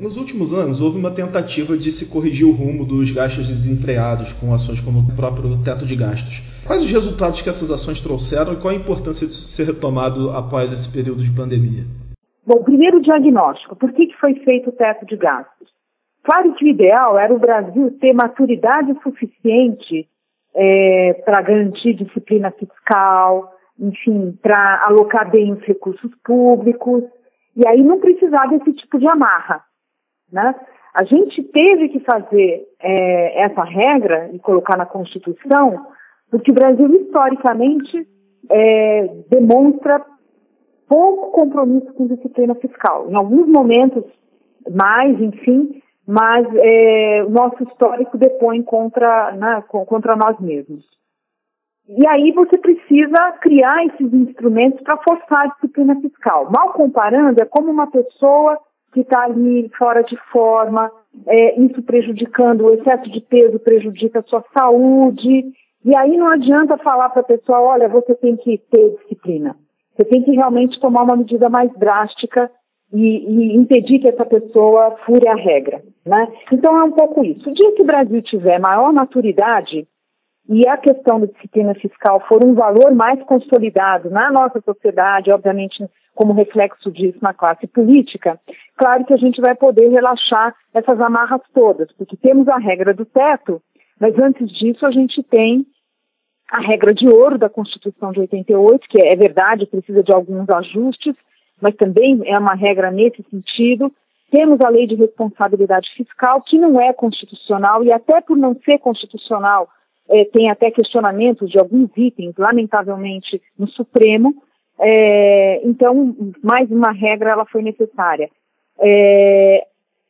Nos últimos anos, houve uma tentativa de se corrigir o rumo dos gastos desenfreados com ações como o próprio teto de gastos. Quais os resultados que essas ações trouxeram e qual a importância de ser retomado após esse período de pandemia? Bom, primeiro diagnóstico. Por que, que foi feito o teto de gastos? Claro que o ideal era o Brasil ter maturidade suficiente é, para garantir disciplina fiscal, enfim, para alocar bem os recursos públicos, e aí não precisar desse tipo de amarra. Né? A gente teve que fazer é, essa regra e colocar na Constituição, porque o Brasil, historicamente, é, demonstra pouco compromisso com disciplina fiscal. Em alguns momentos, mais, enfim, mas é, o nosso histórico depõe contra, né, contra nós mesmos. E aí você precisa criar esses instrumentos para forçar a disciplina fiscal. Mal comparando, é como uma pessoa que está ali fora de forma, é, isso prejudicando, o excesso de peso prejudica a sua saúde. E aí não adianta falar para a pessoa, olha, você tem que ter disciplina. Você tem que realmente tomar uma medida mais drástica e, e impedir que essa pessoa fure a regra. Né? Então é um pouco isso. O dia que o Brasil tiver maior maturidade e a questão da disciplina fiscal for um valor mais consolidado na nossa sociedade, obviamente como reflexo disso na classe política, claro que a gente vai poder relaxar essas amarras todas, porque temos a regra do teto, mas antes disso a gente tem a regra de ouro da Constituição de 88, que é verdade, precisa de alguns ajustes, mas também é uma regra nesse sentido. Temos a lei de responsabilidade fiscal, que não é constitucional, e até por não ser constitucional, é, tem até questionamentos de alguns itens, lamentavelmente, no Supremo. É, então, mais uma regra ela foi necessária. É,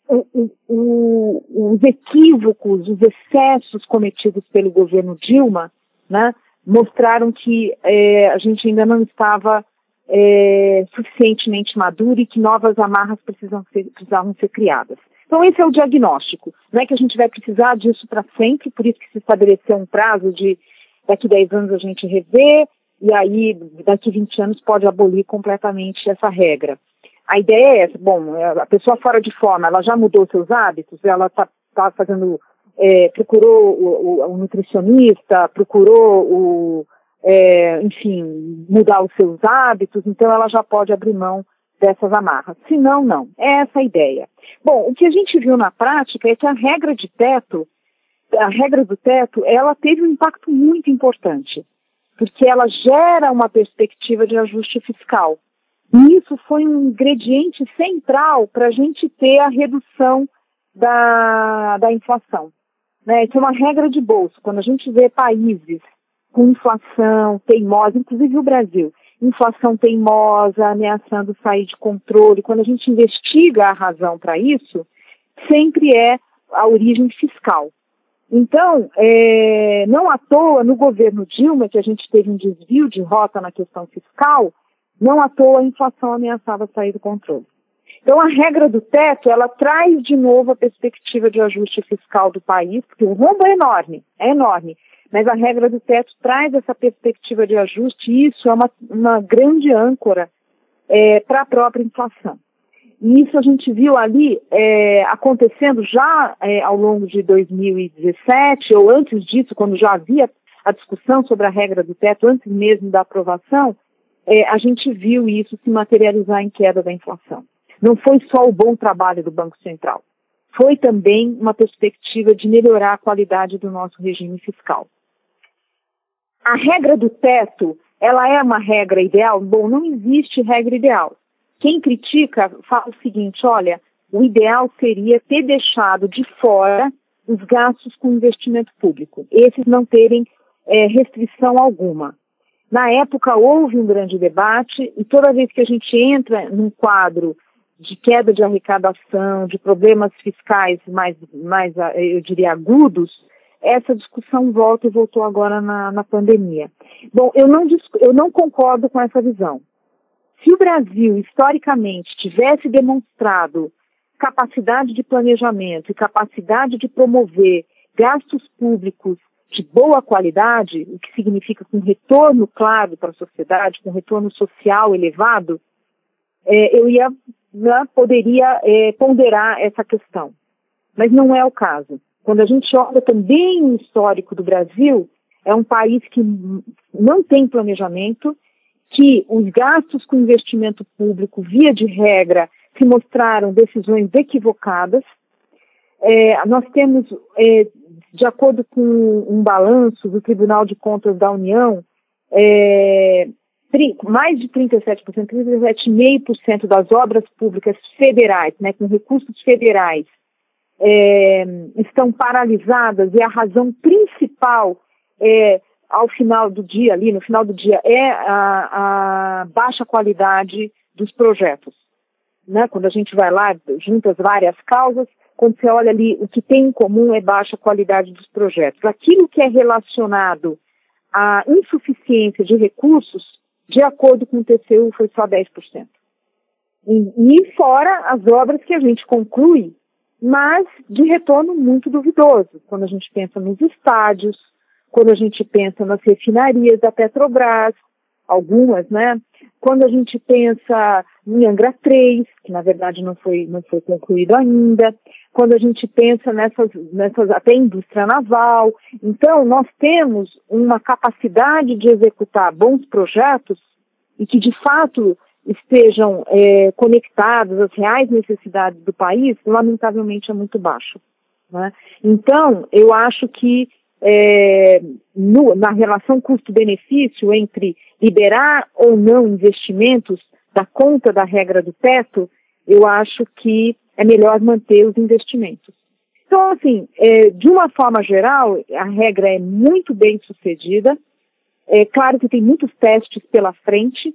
o, o, os equívocos, os excessos cometidos pelo governo Dilma, né, mostraram que é, a gente ainda não estava é, suficientemente maduro e que novas amarras precisam ser, precisavam ser criadas. Então, esse é o diagnóstico. Não é que a gente vai precisar disso para sempre, por isso que se estabeleceu um prazo de daqui 10 anos a gente rever, e aí daqui 20 anos pode abolir completamente essa regra. A ideia é essa, bom, a pessoa fora de forma, ela já mudou seus hábitos, ela está tá fazendo, é, procurou o, o, o, nutricionista, procurou o, é, enfim, mudar os seus hábitos, então ela já pode abrir mão dessas amarras. Se não, não. É essa a ideia. Bom, o que a gente viu na prática é que a regra de teto, a regra do teto, ela teve um impacto muito importante, porque ela gera uma perspectiva de ajuste fiscal. E isso foi um ingrediente central para a gente ter a redução da, da inflação. Né? Isso é uma regra de bolso. Quando a gente vê países com inflação teimosa, inclusive o Brasil, inflação teimosa, ameaçando sair de controle. Quando a gente investiga a razão para isso, sempre é a origem fiscal. Então, é, não à toa, no governo Dilma, que a gente teve um desvio de rota na questão fiscal, não à toa a inflação ameaçava sair do controle. Então, a regra do teto, ela traz de novo a perspectiva de ajuste fiscal do país, porque o rombo é enorme, é enorme. Mas a regra do teto traz essa perspectiva de ajuste e isso é uma, uma grande âncora é, para a própria inflação. E isso a gente viu ali é, acontecendo já é, ao longo de 2017, ou antes disso, quando já havia a discussão sobre a regra do teto, antes mesmo da aprovação, é, a gente viu isso se materializar em queda da inflação. Não foi só o bom trabalho do Banco Central, foi também uma perspectiva de melhorar a qualidade do nosso regime fiscal. A regra do teto, ela é uma regra ideal? Bom, não existe regra ideal. Quem critica fala o seguinte, olha, o ideal seria ter deixado de fora os gastos com investimento público, esses não terem é, restrição alguma. Na época houve um grande debate e toda vez que a gente entra num quadro de queda de arrecadação, de problemas fiscais mais, mais eu diria, agudos, essa discussão volta e voltou agora na, na pandemia. Bom, eu não, eu não concordo com essa visão. Se o Brasil, historicamente, tivesse demonstrado capacidade de planejamento e capacidade de promover gastos públicos de boa qualidade, o que significa com retorno claro para a sociedade, com retorno social elevado, é, eu ia né, poderia é, ponderar essa questão. Mas não é o caso. Quando a gente olha também o histórico do Brasil, é um país que não tem planejamento, que os gastos com investimento público, via de regra, se mostraram decisões equivocadas. É, nós temos, é, de acordo com um balanço do Tribunal de Contas da União, é, mais de 37%, 37,5% das obras públicas federais, né, com recursos federais, é, estão paralisadas e a razão principal é, ao final do dia, ali no final do dia, é a, a baixa qualidade dos projetos. Né? Quando a gente vai lá, junta as várias causas, quando você olha ali, o que tem em comum é baixa qualidade dos projetos. Aquilo que é relacionado à insuficiência de recursos, de acordo com o TCU, foi só 10%. E, e fora as obras que a gente conclui, mas de retorno muito duvidoso, quando a gente pensa nos estádios, quando a gente pensa nas refinarias da Petrobras, algumas, né? Quando a gente pensa em Angra 3, que na verdade não foi, não foi concluído ainda, quando a gente pensa nessas, nessas até indústria naval. Então, nós temos uma capacidade de executar bons projetos e que de fato estejam é, conectados às reais necessidades do país, lamentavelmente é muito baixo. Né? Então, eu acho que é, no, na relação custo-benefício entre liberar ou não investimentos da conta da regra do teto, eu acho que é melhor manter os investimentos. Então, assim, é, de uma forma geral, a regra é muito bem sucedida. É claro que tem muitos testes pela frente.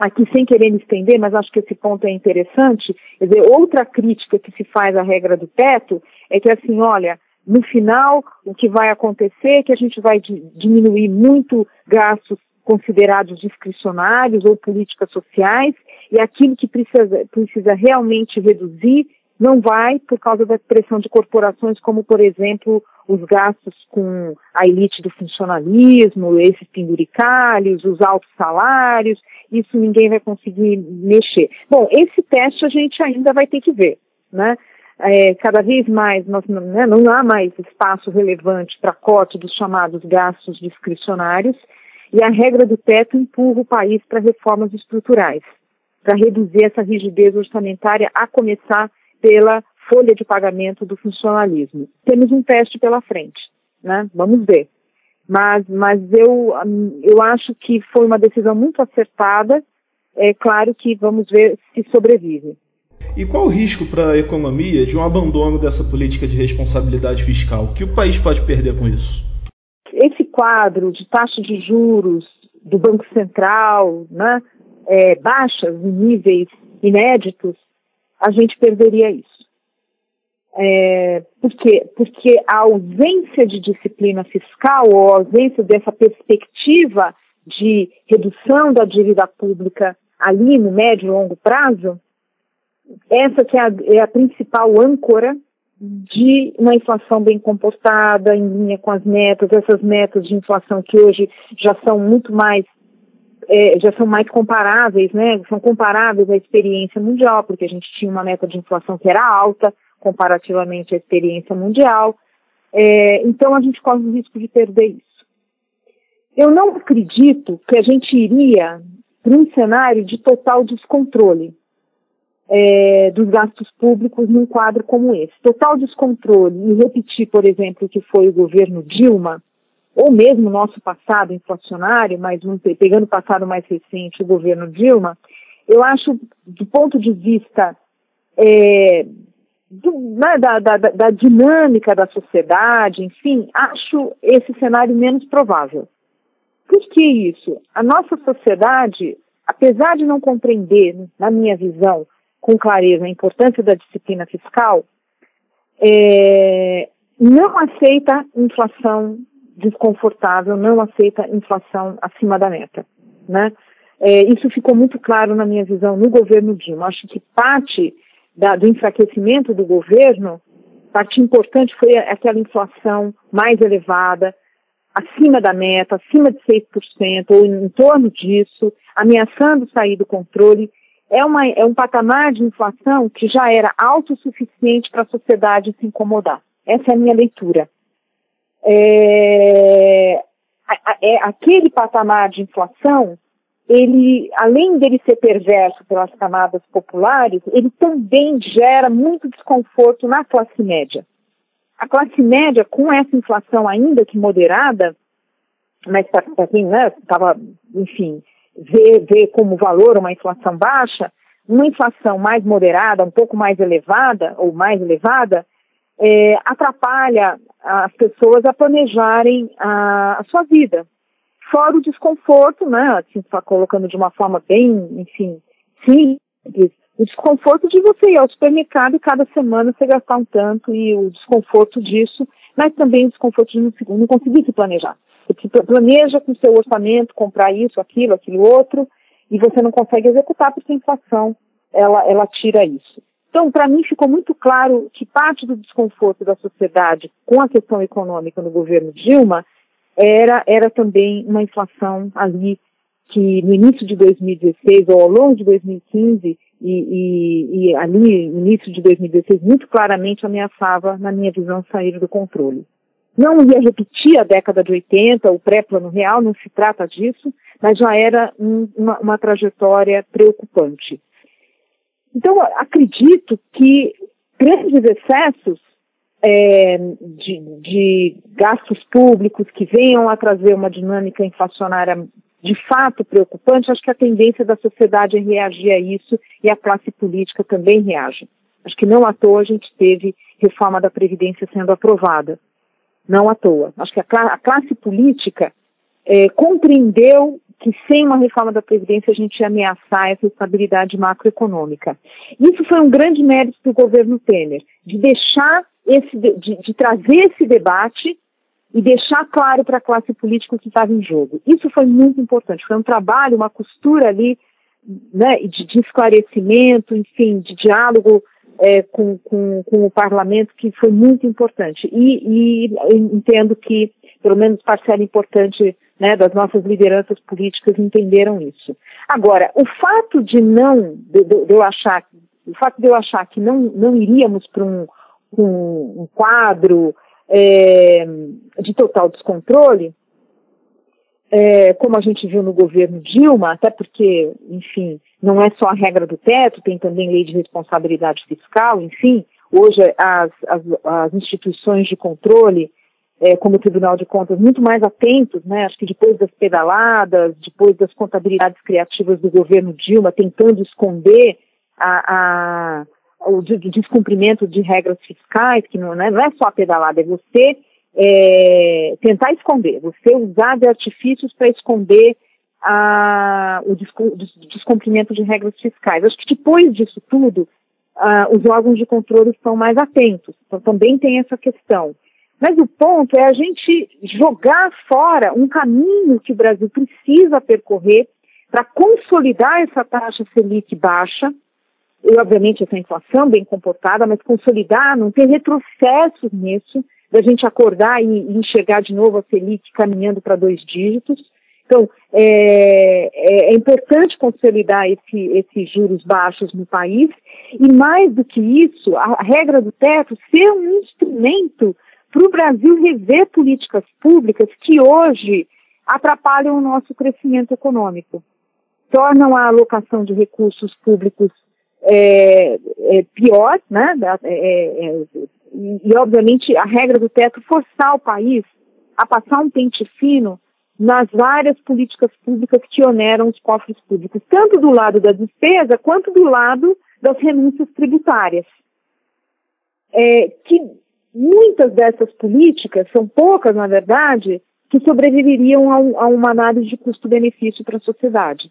Aqui, sem querer me estender, mas acho que esse ponto é interessante. Quer dizer, outra crítica que se faz à regra do teto é que, assim, olha, no final, o que vai acontecer é que a gente vai diminuir muito gastos considerados discricionários ou políticas sociais, e aquilo que precisa, precisa realmente reduzir não vai por causa da pressão de corporações, como, por exemplo, os gastos com a elite do funcionalismo, esses penduricalhos, os altos salários, isso ninguém vai conseguir mexer. Bom, esse teste a gente ainda vai ter que ver, né? É, cada vez mais nós, né, não há mais espaço relevante para corte dos chamados gastos discricionários e a regra do teto empurra o país para reformas estruturais, para reduzir essa rigidez orçamentária, a começar pela folha de pagamento do funcionalismo. Temos um teste pela frente, né? Vamos ver. Mas, mas eu, eu acho que foi uma decisão muito acertada. É claro que vamos ver se sobrevive. E qual o risco para a economia de um abandono dessa política de responsabilidade fiscal? O que o país pode perder com isso? Esse quadro de taxa de juros do Banco Central, né, é, baixas em níveis inéditos, a gente perderia isso. É, por quê? Porque a ausência de disciplina fiscal ou a ausência dessa perspectiva de redução da dívida pública ali no médio e longo prazo essa que é a, é a principal âncora de uma inflação bem comportada, em linha com as metas, essas metas de inflação que hoje já são muito mais é, já são mais comparáveis, né? São comparáveis à experiência mundial, porque a gente tinha uma meta de inflação que era alta comparativamente à experiência mundial. É, então a gente corre o risco de perder isso. Eu não acredito que a gente iria para um cenário de total descontrole é, dos gastos públicos num quadro como esse. Total descontrole e repetir, por exemplo, o que foi o governo Dilma, ou mesmo o nosso passado inflacionário, mas pegando o passado mais recente, o governo Dilma, eu acho, do ponto de vista é, do, né, da, da, da, dinâmica da sociedade, enfim, acho esse cenário menos provável. Por que isso? A nossa sociedade, apesar de não compreender, na minha visão, com clareza a importância da disciplina fiscal, é, não aceita inflação desconfortável, não aceita inflação acima da meta. Né? É, isso ficou muito claro na minha visão no governo Dilma. Acho que parte da, do enfraquecimento do governo, parte importante foi aquela inflação mais elevada, acima da meta, acima de 6%, ou em torno disso, ameaçando sair do controle é, uma, é um patamar de inflação que já era autossuficiente para a sociedade se incomodar. Essa é a minha leitura. É, é, aquele patamar de inflação, ele, além dele ser perverso pelas camadas populares, ele também gera muito desconforto na classe média. A classe média, com essa inflação ainda que moderada, mas para quem estava, né, enfim, vê, vê como valor uma inflação baixa, uma inflação mais moderada, um pouco mais elevada ou mais elevada, é, atrapalha as pessoas a planejarem a, a, sua vida. Fora o desconforto, né, assim, tá colocando de uma forma bem, enfim, simples, o desconforto de você ir ao supermercado e cada semana você gastar um tanto e o desconforto disso, mas também o desconforto de não, não conseguir se planejar. Você planeja com seu orçamento comprar isso, aquilo, aquilo outro, e você não consegue executar porque a inflação ela, ela tira isso. Então, para mim, ficou muito claro que parte do desconforto da sociedade com a questão econômica no governo Dilma era, era também uma inflação ali que no início de 2016 ou ao longo de 2015 e, e, e ali no início de 2016 muito claramente ameaçava, na minha visão, sair do controle. Não ia repetir a década de 80, o pré-plano real, não se trata disso, mas já era um, uma, uma trajetória preocupante. Então, acredito que grandes excessos é, de, de, gastos públicos que venham a trazer uma dinâmica inflacionária de fato preocupante, acho que a tendência da sociedade é reagir a isso e a classe política também reage. Acho que não à toa a gente teve reforma da Previdência sendo aprovada não à toa. Acho que a, a classe política é, compreendeu que sem uma reforma da Previdência a gente ia ameaçar essa estabilidade macroeconômica. Isso foi um grande mérito do governo Temer, de deixar esse, de, de trazer esse debate e deixar claro para a classe política o que estava em jogo. Isso foi muito importante. Foi um trabalho, uma costura ali, né, de, de esclarecimento, enfim, de diálogo é, com, com, com, o parlamento que foi muito importante. E, e entendo que, pelo menos parcela importante né, das nossas lideranças políticas entenderam isso. Agora, o fato de não, de, de, eu achar, o fato de eu achar que não, não iríamos para um, um, um, quadro é, de total descontrole, é, como a gente viu no governo Dilma, até porque, enfim, não é só a regra do teto, tem também lei de responsabilidade fiscal, enfim, hoje as, as, as instituições de controle, é, como o Tribunal de Contas, muito mais atentos, né, acho que depois das pedaladas, depois das contabilidades criativas do governo Dilma, tentando esconder a, a o descumprimento de regras fiscais, que não é, não é só a pedalada, é você é, tentar esconder, você usar de artifícios para esconder a, o descumprimento de regras fiscais. Acho que depois disso tudo, os órgãos de controle estão mais atentos. Então também tem essa questão. Mas o ponto é a gente jogar fora um caminho que o Brasil precisa percorrer para consolidar essa taxa Selic baixa, e obviamente essa inflação bem comportada, mas consolidar, não ter retrocessos nisso, da gente acordar e, e enxergar de novo a Selic caminhando para dois dígitos. Então, é, é, é, importante consolidar esse, esses juros baixos no país e, mais do que isso, a, regra do teto ser um instrumento para o Brasil rever políticas públicas que hoje atrapalham o nosso crescimento econômico, tornam a alocação de recursos públicos é, é pior, né? É, é, e, obviamente, a regra do teto forçar o país a passar um pente fino nas várias políticas públicas que oneram os cofres públicos, tanto do lado da despesa quanto do lado das renúncias tributárias. É, que muitas dessas políticas, são poucas na verdade, que sobreviveriam a, a uma análise de custo-benefício para a sociedade.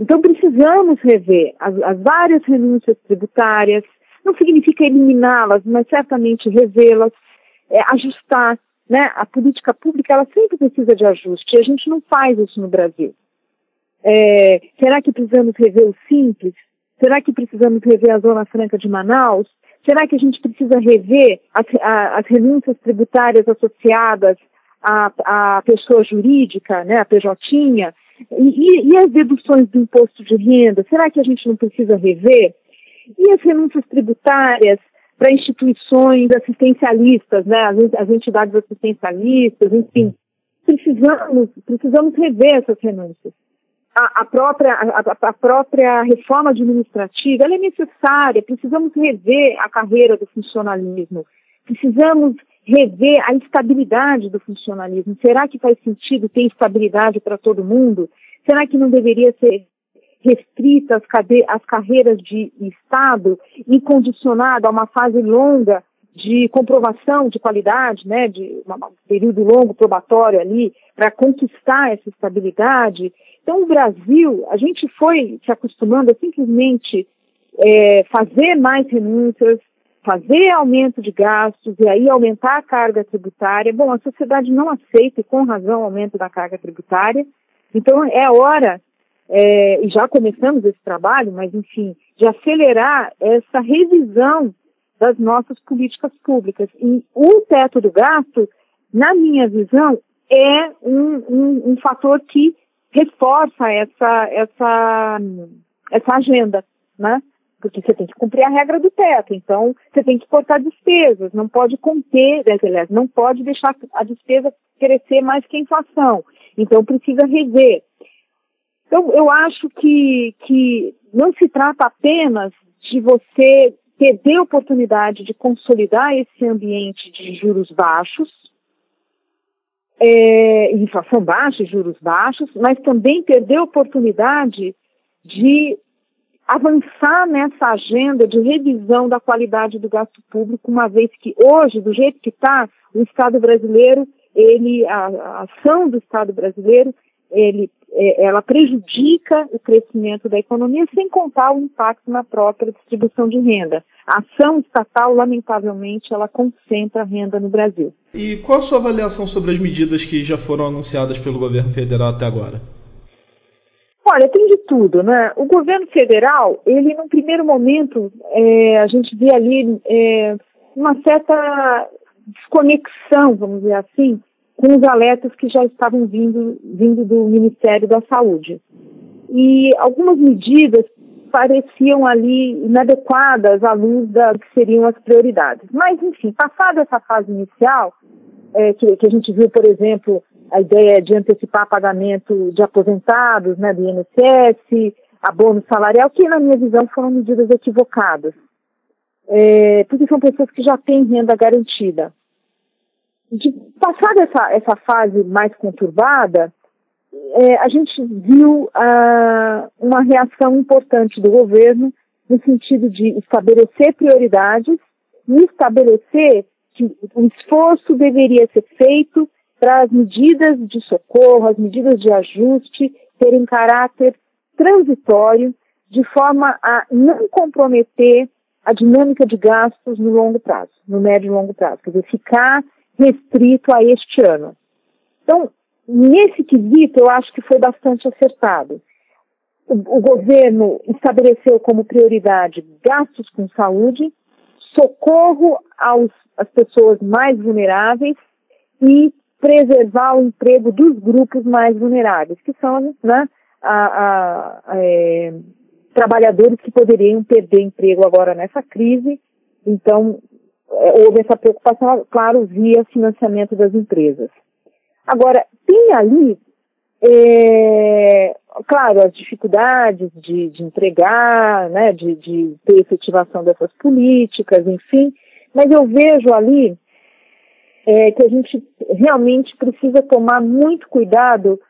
Então precisamos rever as, as várias renúncias tributárias, não significa eliminá-las, mas certamente revê-las, é, ajustar. Né? A política pública ela sempre precisa de ajuste e a gente não faz isso no Brasil. É, será que precisamos rever o Simples? Será que precisamos rever a Zona Franca de Manaus? Será que a gente precisa rever as, a, as renúncias tributárias associadas à, à pessoa jurídica, né, a PJ? E, e, as deduções do imposto de renda, será que a gente não precisa rever? E as renúncias tributárias para instituições assistencialistas, né, as, entidades assistencialistas, enfim, precisamos, precisamos rever essas renúncias. A, a própria, a, a, própria reforma administrativa é necessária, precisamos rever a carreira do funcionalismo, precisamos rever a estabilidade do funcionalismo. Será que faz sentido ter estabilidade para todo mundo? Será que não deveria ser restrita as, as carreiras de Estado e condicionada a uma fase longa de comprovação de qualidade, né, de um período longo probatório ali, para conquistar essa estabilidade. Então, o Brasil, a gente foi se acostumando a simplesmente é, fazer mais renúncias, fazer aumento de gastos e aí aumentar a carga tributária. Bom, a sociedade não aceita, e com razão, o aumento da carga tributária. Então, é hora, é, e já começamos esse trabalho, mas enfim, de acelerar essa revisão das nossas políticas públicas. E o teto do gasto, na minha visão, é um, um, um fator que reforça essa, essa, essa agenda, né? porque você tem que cumprir a regra do teto, então você tem que cortar despesas, não pode conter, aliás, não pode deixar a despesa crescer mais que a inflação, então precisa rever. Então, eu acho que, que não se trata apenas de você perder a oportunidade de consolidar esse ambiente de juros baixos, é, inflação baixa, juros baixos, mas também perder a oportunidade de avançar nessa agenda de revisão da qualidade do gasto público, uma vez que hoje, do jeito que está, o Estado brasileiro, ele, a, a, ação do Estado brasileiro, ele, é, ela prejudica o crescimento da economia, sem contar o impacto na própria distribuição de renda. A ação estatal, lamentavelmente, ela concentra a renda no Brasil. E qual a sua avaliação sobre as medidas que já foram anunciadas pelo governo federal até agora? Olha, tem de tudo, né? O governo federal, ele, num primeiro momento, é, a gente vê ali é, uma certa desconexão, vamos dizer assim, com os alertas que já estavam vindo, vindo do Ministério da Saúde. E algumas medidas pareciam ali inadequadas à luz das que seriam as prioridades. Mas, enfim, passada essa fase inicial, é, que, que a gente viu, por exemplo, a ideia de antecipar pagamento de aposentados, né, do INSS, abono salarial, que na minha visão foram medidas equivocadas. É, porque são pessoas que já têm renda garantida. De, passada essa, essa fase mais conturbada, é, a gente viu ah, uma reação importante do governo no sentido de estabelecer prioridades e estabelecer que o esforço deveria ser feito para as medidas de socorro, as medidas de ajuste terem caráter transitório, de forma a não comprometer a dinâmica de gastos no longo prazo, no médio e longo prazo, quer dizer, ficar restrito a este ano. Então, nesse quesito, eu acho que foi bastante acertado. O, o governo estabeleceu como prioridade gastos com saúde, socorro aos, às pessoas mais vulneráveis e preservar o emprego dos grupos mais vulneráveis, que são né, a, a, é, trabalhadores que poderiam perder emprego agora nessa crise. Então, houve essa preocupação, claro, via financiamento das empresas. Agora, tem ali, é, claro, as dificuldades de, de entregar, né, de, de ter efetivação dessas políticas, enfim, mas eu vejo ali é, que a gente realmente precisa tomar muito cuidado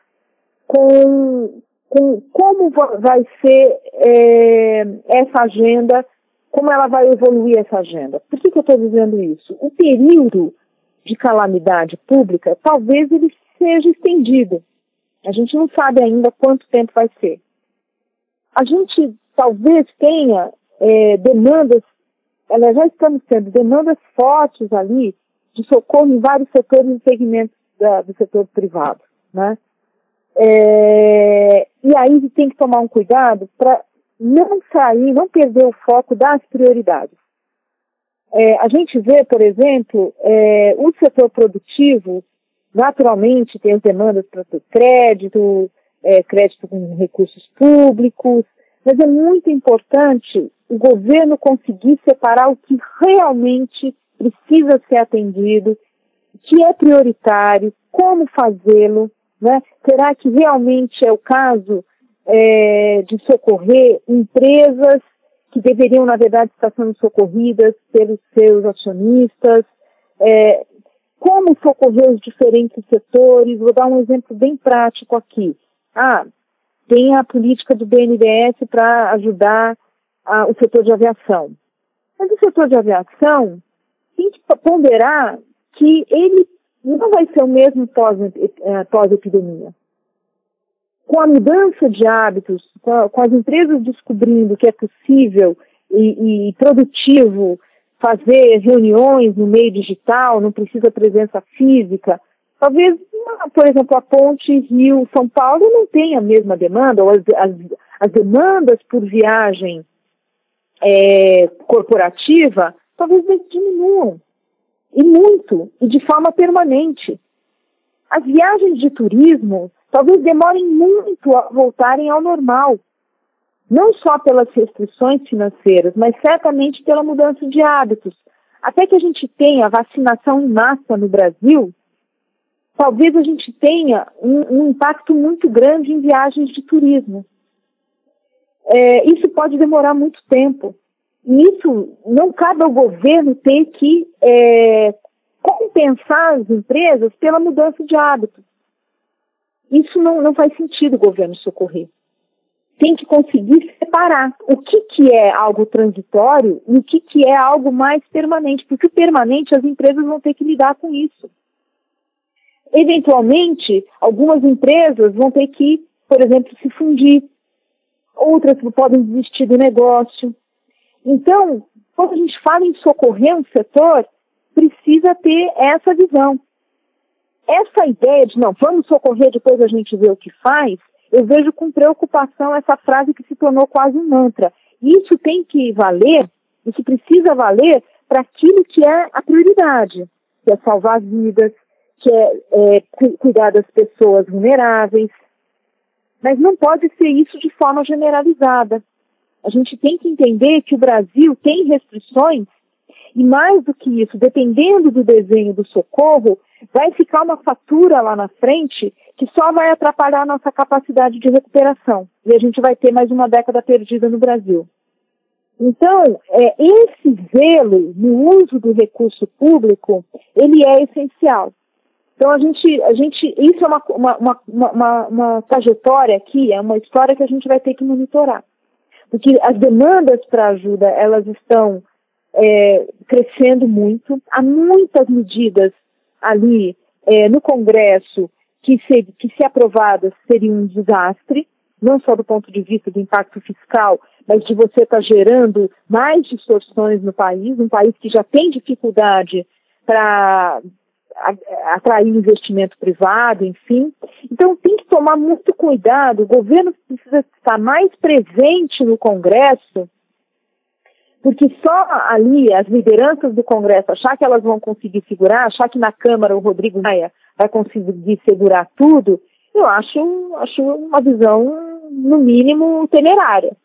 com, com como vai ser é, essa agenda, como ela vai evoluir essa agenda. Por que, que eu estou dizendo isso? O período de calamidade pública, talvez ele seja estendido. A gente não sabe ainda quanto tempo vai ser. A gente talvez tenha é, demandas, elas já estamos tendo demandas fortes ali de socorro em vários setores e segmentos da, do setor privado, né? É, e aí tem que tomar um cuidado para não sair, não perder o foco das prioridades. É, a gente vê, por exemplo, é, o setor produtivo, naturalmente, tem as demandas para ter crédito, é, crédito com recursos públicos, mas é muito importante o governo conseguir separar o que realmente precisa ser atendido, que é prioritário, como fazê-lo, né? Será que realmente é o caso é, de socorrer empresas que deveriam, na verdade, estar sendo socorridas pelos seus acionistas? É, como socorrer os diferentes setores? Vou dar um exemplo bem prático aqui. Ah, tem a política do BNDES para ajudar a, o setor de aviação. Mas o setor de aviação tem que ponderar que ele não vai ser o mesmo eh, pós-epidemia. Com a mudança de hábitos, com, a, com, as empresas descobrindo que é possível e, e produtivo fazer reuniões no meio digital, não precisa presença física, talvez, por exemplo, a ponte Rio-São Paulo não tenha a mesma demanda, ou as, as, as demandas por viagem é, corporativa talvez diminuam e muito, e de forma permanente. As viagens de turismo talvez demorem muito a voltarem ao normal, não só pelas restrições financeiras, mas certamente pela mudança de hábitos. Até que a gente tenha vacinação em massa no Brasil, talvez a gente tenha um, um impacto muito grande em viagens de turismo. É, isso pode demorar muito tempo. Isso não cabe ao governo ter que é, compensar as empresas pela mudança de hábitos. Isso não, não faz sentido o governo socorrer. Tem que conseguir separar o que, que é algo transitório e o que, que é algo mais permanente, porque o permanente as empresas vão ter que lidar com isso. Eventualmente, algumas empresas vão ter que, por exemplo, se fundir, outras podem desistir do negócio, então, quando a gente fala em socorrer um setor, precisa ter essa visão. Essa ideia de não, vamos socorrer, depois a gente vê o que faz, eu vejo com preocupação essa frase que se tornou quase um mantra. Isso tem que valer, isso precisa valer para aquilo que é a prioridade, que é salvar vidas, que é, é cuidar das pessoas vulneráveis. Mas não pode ser isso de forma generalizada. A gente tem que entender que o Brasil tem restrições e mais do que isso, dependendo do desenho do socorro, vai ficar uma fatura lá na frente que só vai atrapalhar a nossa capacidade de recuperação. E a gente vai ter mais uma década perdida no Brasil. Então, é, esse zelo no uso do recurso público, ele é essencial. Então, a gente, a gente isso é uma, uma, uma, uma, trajetória aqui, é uma história que a gente vai ter que monitorar porque as demandas para ajuda elas estão é, crescendo muito. Há muitas medidas ali é, no Congresso que se, que, se aprovadas, seriam um desastre, não só do ponto de vista do impacto fiscal, mas de você estar tá gerando mais distorções no país, um país que já tem dificuldade para atrair investimento privado, enfim. Então tem que tomar muito cuidado, o governo precisa estar mais presente no Congresso, porque só ali as lideranças do Congresso achar que elas vão conseguir segurar, achar que na Câmara o Rodrigo Maia vai conseguir segurar tudo, eu acho, acho uma visão, no mínimo, temerária.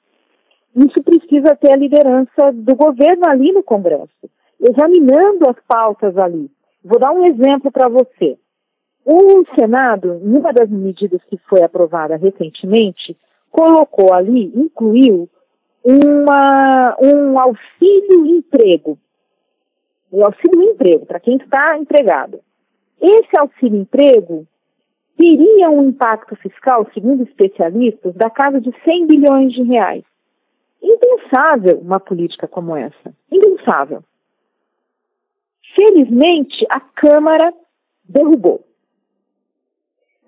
Isso precisa ter a liderança do governo ali no Congresso, examinando as pautas ali. Vou dar um exemplo para você. O Senado, numa das medidas que foi aprovada recentemente, colocou ali, incluiu uma, um auxílio emprego. O auxílio emprego, para quem está empregado. Esse auxílio emprego teria um impacto fiscal, segundo especialistas, da casa de 100 bilhões de reais. Impensável uma política como essa. Impensável. Felizmente, a Câmara derrubou.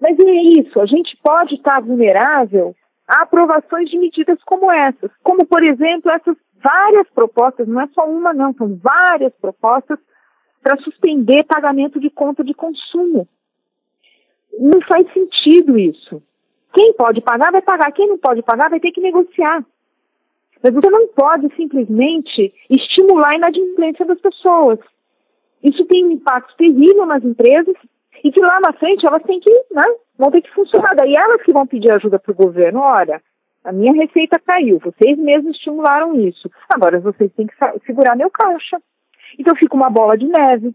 Mas é isso, a gente pode estar vulnerável a aprovações de medidas como essas, como, por exemplo, essas várias propostas, não é só uma, não, são várias propostas para suspender pagamento de conta de consumo. Não faz sentido isso. Quem pode pagar vai pagar, quem não pode pagar vai ter que negociar. Mas você não pode simplesmente estimular a inadimplência das pessoas. Isso tem um impacto terrível nas empresas e que lá na frente elas têm que né, vão ter que funcionar. Daí elas que vão pedir ajuda para o governo. Olha, a minha receita caiu, vocês mesmos estimularam isso. Agora vocês têm que segurar meu caixa. Então fica uma bola de neve.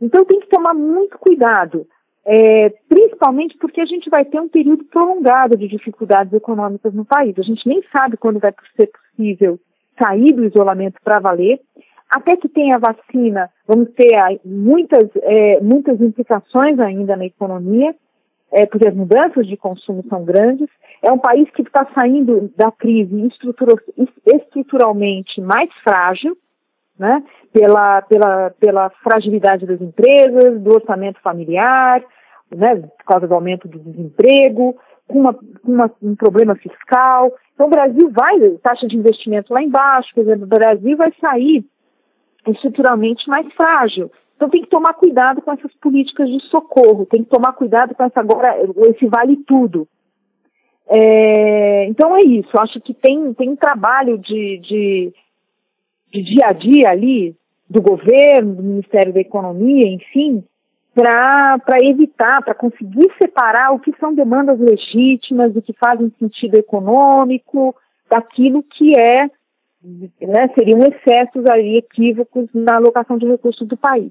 Então tem que tomar muito cuidado, é, principalmente porque a gente vai ter um período prolongado de dificuldades econômicas no país. A gente nem sabe quando vai ser possível sair do isolamento para valer. Até que tenha vacina, vamos ter muitas, é, muitas implicações ainda na economia, é, porque as mudanças de consumo são grandes. É um país que está saindo da crise estruturalmente mais frágil, né, pela, pela, pela fragilidade das empresas, do orçamento familiar, né, por causa do aumento do desemprego, com uma, uma, um problema fiscal. Então o Brasil vai, taxa de investimento lá embaixo, por exemplo, o Brasil vai sair estruturalmente mais frágil. Então tem que tomar cuidado com essas políticas de socorro, tem que tomar cuidado com essa agora, esse vale tudo. É, então é isso, acho que tem, tem um trabalho de, de, de dia a dia ali, do governo, do Ministério da Economia, enfim, para evitar, para conseguir separar o que são demandas legítimas, o que fazem sentido econômico, daquilo que é, né, seriam excessos aí, equívocos na alocação de recursos do país.